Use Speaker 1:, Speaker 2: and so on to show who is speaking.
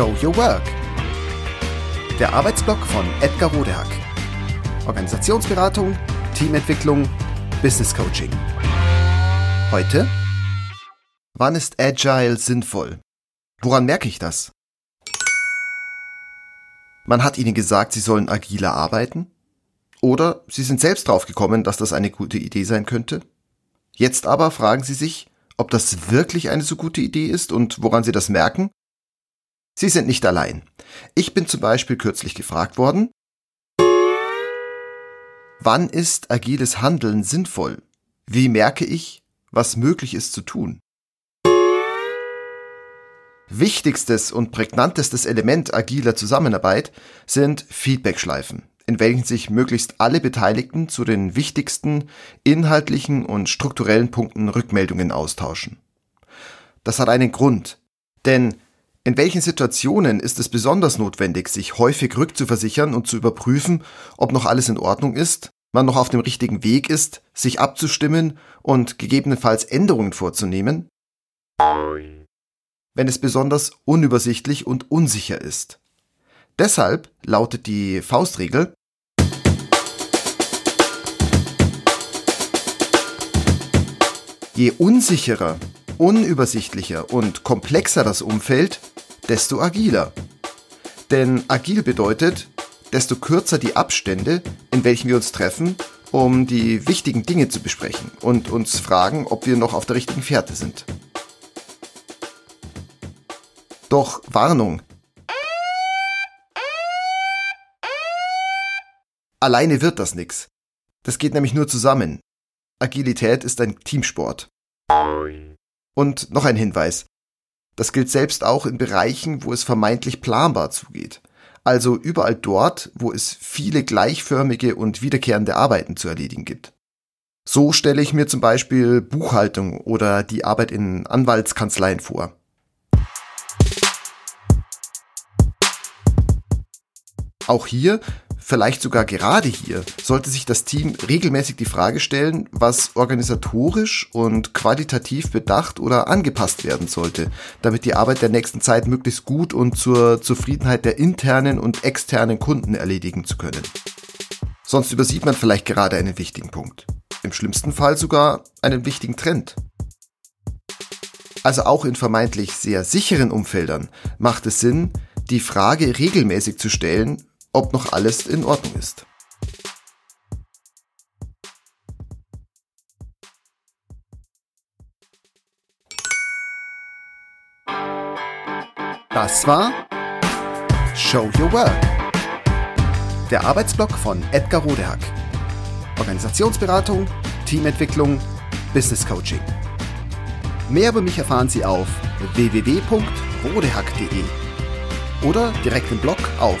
Speaker 1: Show Your Work. Der Arbeitsblock von Edgar Rodehack. Organisationsberatung, Teamentwicklung, Business Coaching. Heute? Wann ist Agile sinnvoll? Woran merke ich das? Man hat ihnen gesagt, sie sollen agiler arbeiten? Oder sie sind selbst draufgekommen, dass das eine gute Idee sein könnte? Jetzt aber fragen sie sich, ob das wirklich eine so gute Idee ist und woran sie das merken? Sie sind nicht allein. Ich bin zum Beispiel kürzlich gefragt worden, wann ist agiles Handeln sinnvoll? Wie merke ich, was möglich ist zu tun? Wichtigstes und prägnantestes Element agiler Zusammenarbeit sind Feedbackschleifen in welchen sich möglichst alle Beteiligten zu den wichtigsten inhaltlichen und strukturellen Punkten Rückmeldungen austauschen. Das hat einen Grund, denn in welchen Situationen ist es besonders notwendig, sich häufig rückzuversichern und zu überprüfen, ob noch alles in Ordnung ist, man noch auf dem richtigen Weg ist, sich abzustimmen und gegebenenfalls Änderungen vorzunehmen? Wenn es besonders unübersichtlich und unsicher ist. Deshalb lautet die Faustregel, Je unsicherer, unübersichtlicher und komplexer das Umfeld, desto agiler. Denn agil bedeutet, desto kürzer die Abstände, in welchen wir uns treffen, um die wichtigen Dinge zu besprechen und uns fragen, ob wir noch auf der richtigen Fährte sind. Doch Warnung. Alleine wird das nix. Das geht nämlich nur zusammen. Agilität ist ein Teamsport. Und noch ein Hinweis. Das gilt selbst auch in Bereichen, wo es vermeintlich planbar zugeht. Also überall dort, wo es viele gleichförmige und wiederkehrende Arbeiten zu erledigen gibt. So stelle ich mir zum Beispiel Buchhaltung oder die Arbeit in Anwaltskanzleien vor. Auch hier vielleicht sogar gerade hier, sollte sich das Team regelmäßig die Frage stellen, was organisatorisch und qualitativ bedacht oder angepasst werden sollte, damit die Arbeit der nächsten Zeit möglichst gut und zur Zufriedenheit der internen und externen Kunden erledigen zu können. Sonst übersieht man vielleicht gerade einen wichtigen Punkt. Im schlimmsten Fall sogar einen wichtigen Trend. Also auch in vermeintlich sehr sicheren Umfeldern macht es Sinn, die Frage regelmäßig zu stellen, ob noch alles in Ordnung ist. Das war Show Your Work. Der Arbeitsblock von Edgar Rodehack. Organisationsberatung, Teamentwicklung, Business Coaching. Mehr über mich erfahren Sie auf www.rodehack.de oder direkt im Blog auf